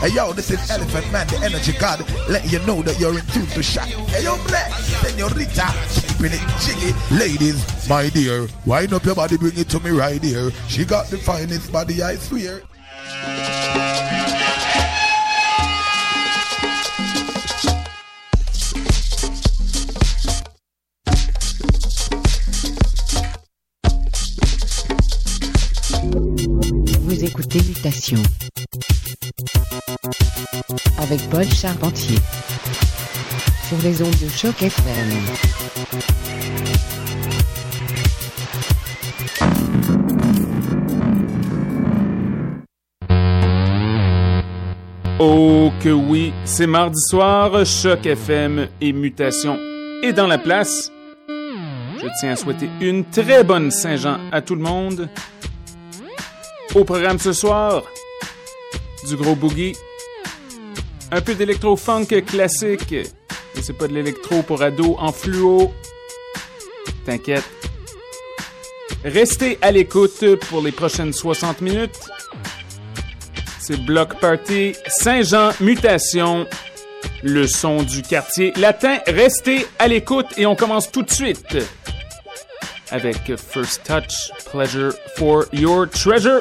Hey yo, this is Elephant Man, the energy god, letting you know that you're in tune to shot. Hey yo, black, senorita, keeping it jiggy. Ladies, my dear, wind up your body, bring it to me right here. She got the finest body, I swear. Vous écoutez Mutation Paul Charpentier sur les ondes de choc FM. Oh que oui, c'est mardi soir, Choc FM et Mutation est dans la place. Je tiens à souhaiter une très bonne Saint-Jean à tout le monde. Au programme ce soir, du gros boogie, un peu d'électro-funk classique, et c'est pas de l'électro pour ados en fluo. T'inquiète. Restez à l'écoute pour les prochaines 60 minutes. C'est Block Party, Saint-Jean, Mutation, le son du quartier latin. Restez à l'écoute et on commence tout de suite avec First Touch, Pleasure for Your Treasure.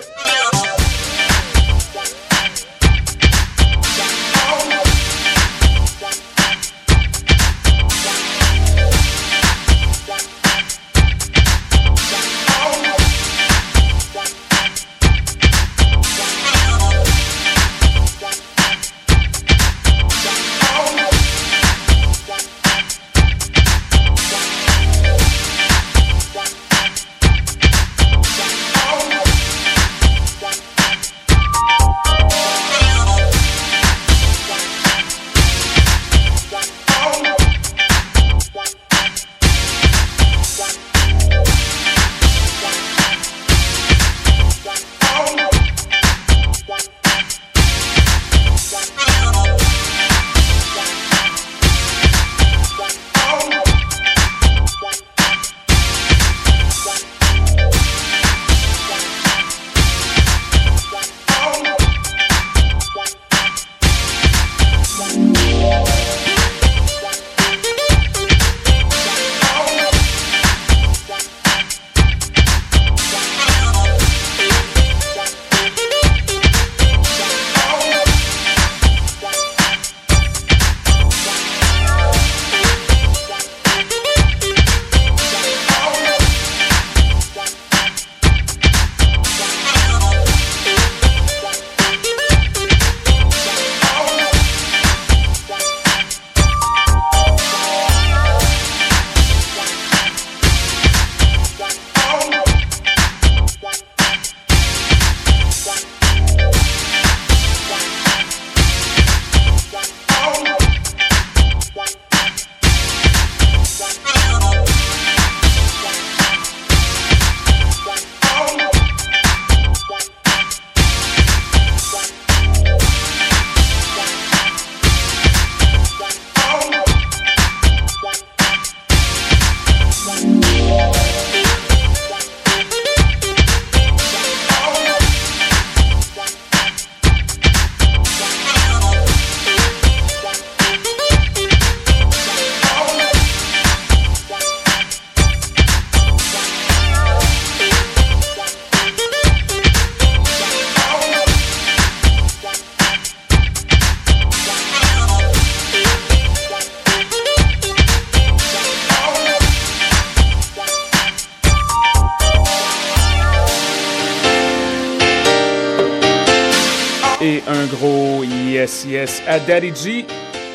À Daddy G,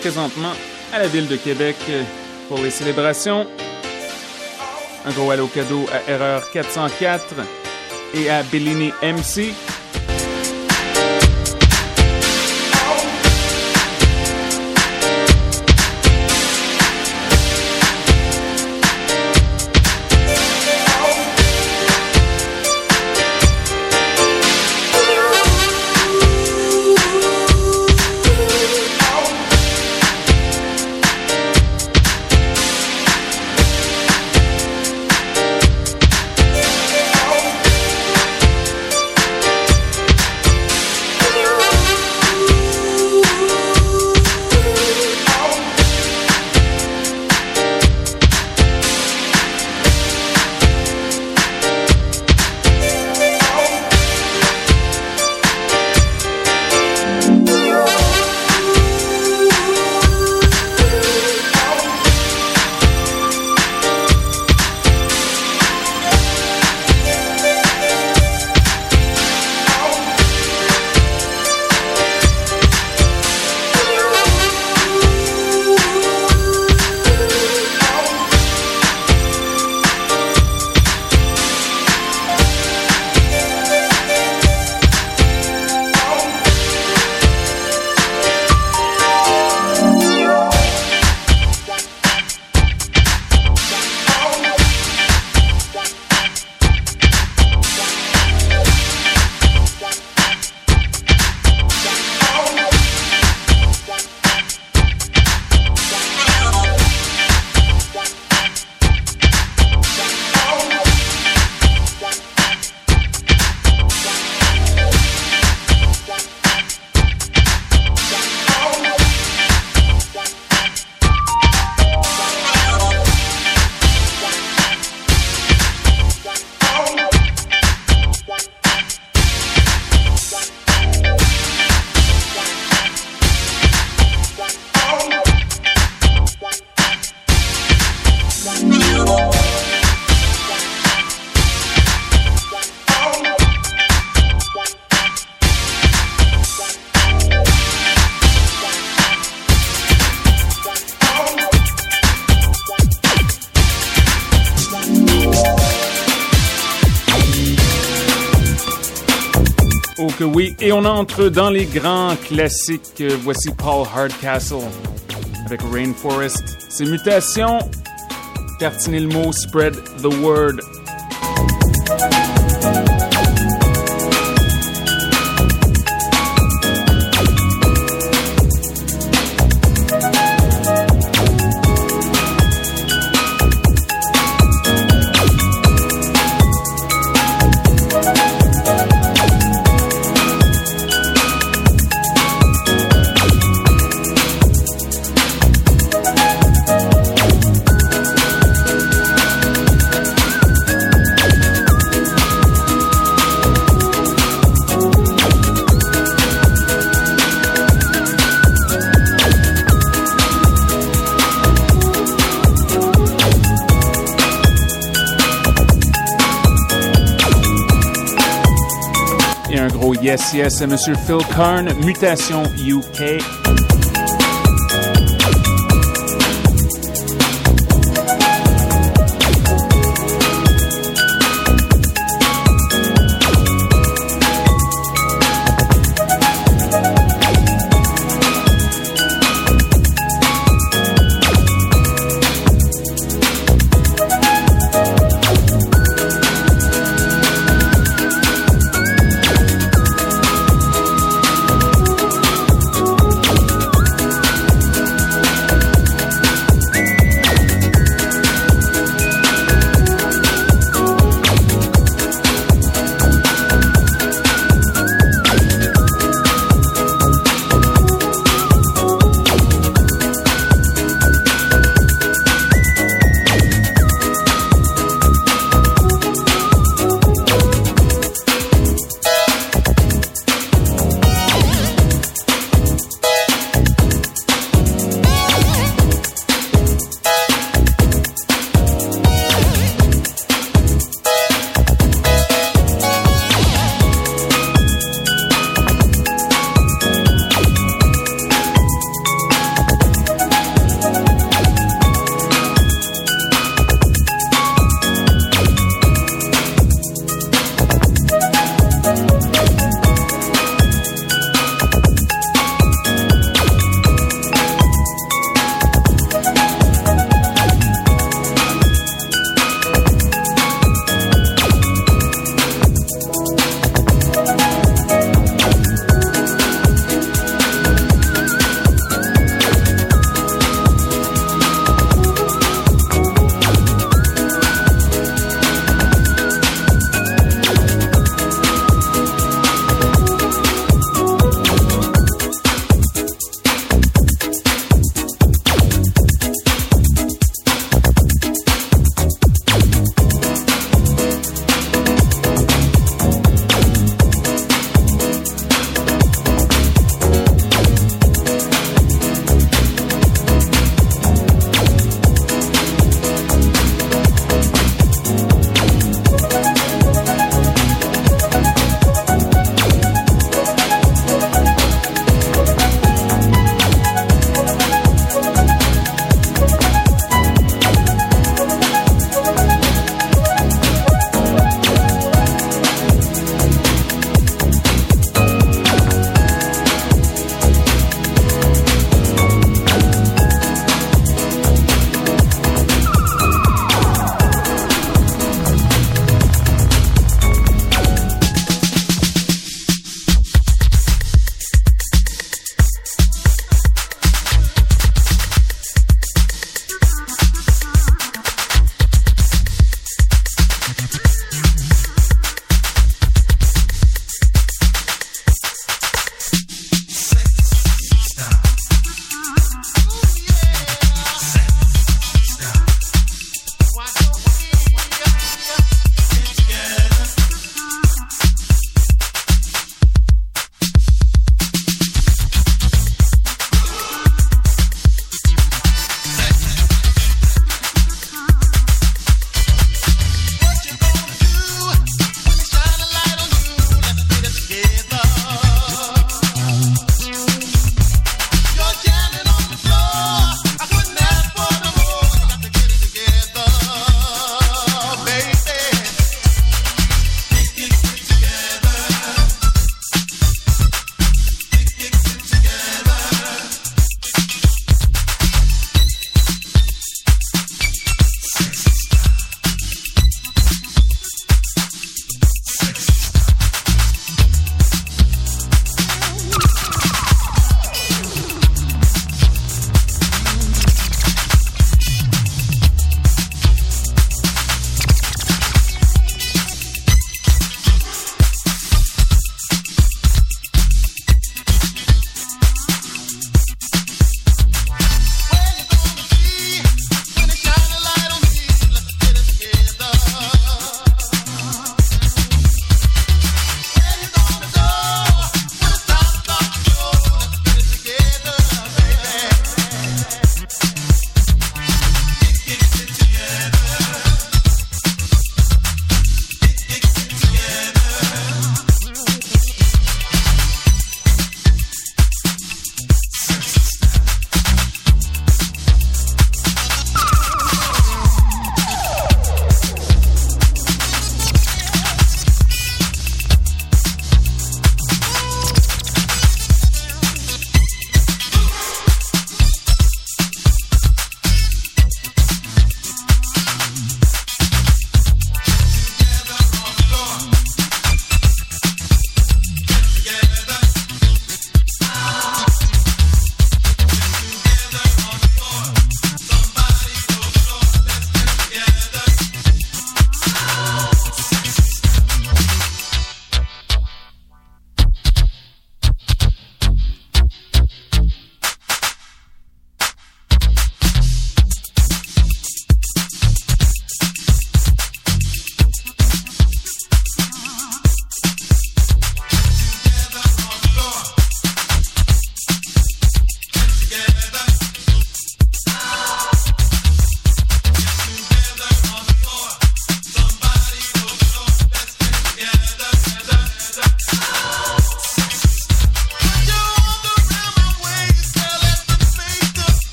présentement à la ville de Québec pour les célébrations. Un gros allô cadeau à Erreur 404 et à Bellini MC. Et on entre dans les grands classiques. Voici Paul Hardcastle avec Rainforest. C'est Mutation. Tartiner le mot, spread the word. Yes, yes, Monsieur Phil Karn, Mutation UK.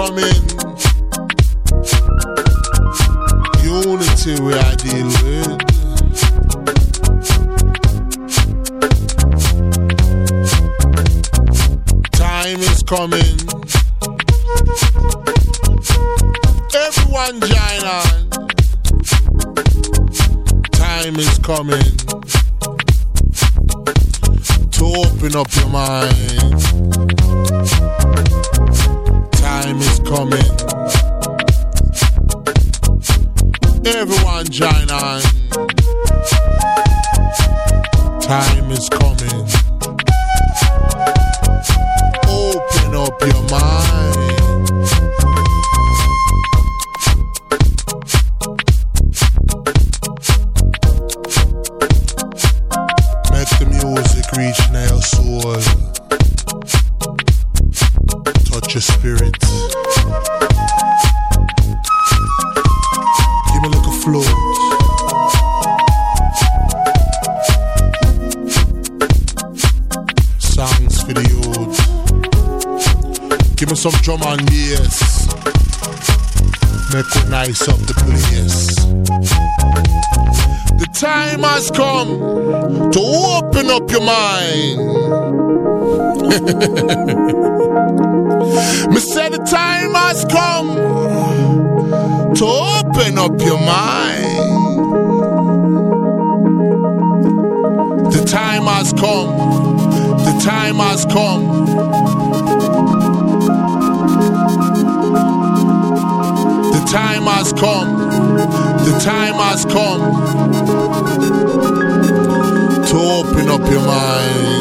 coming. Unity we are dealing. Time is coming. Everyone join on. Time is coming to open up your mind. time has come. The time has come to open up your mind.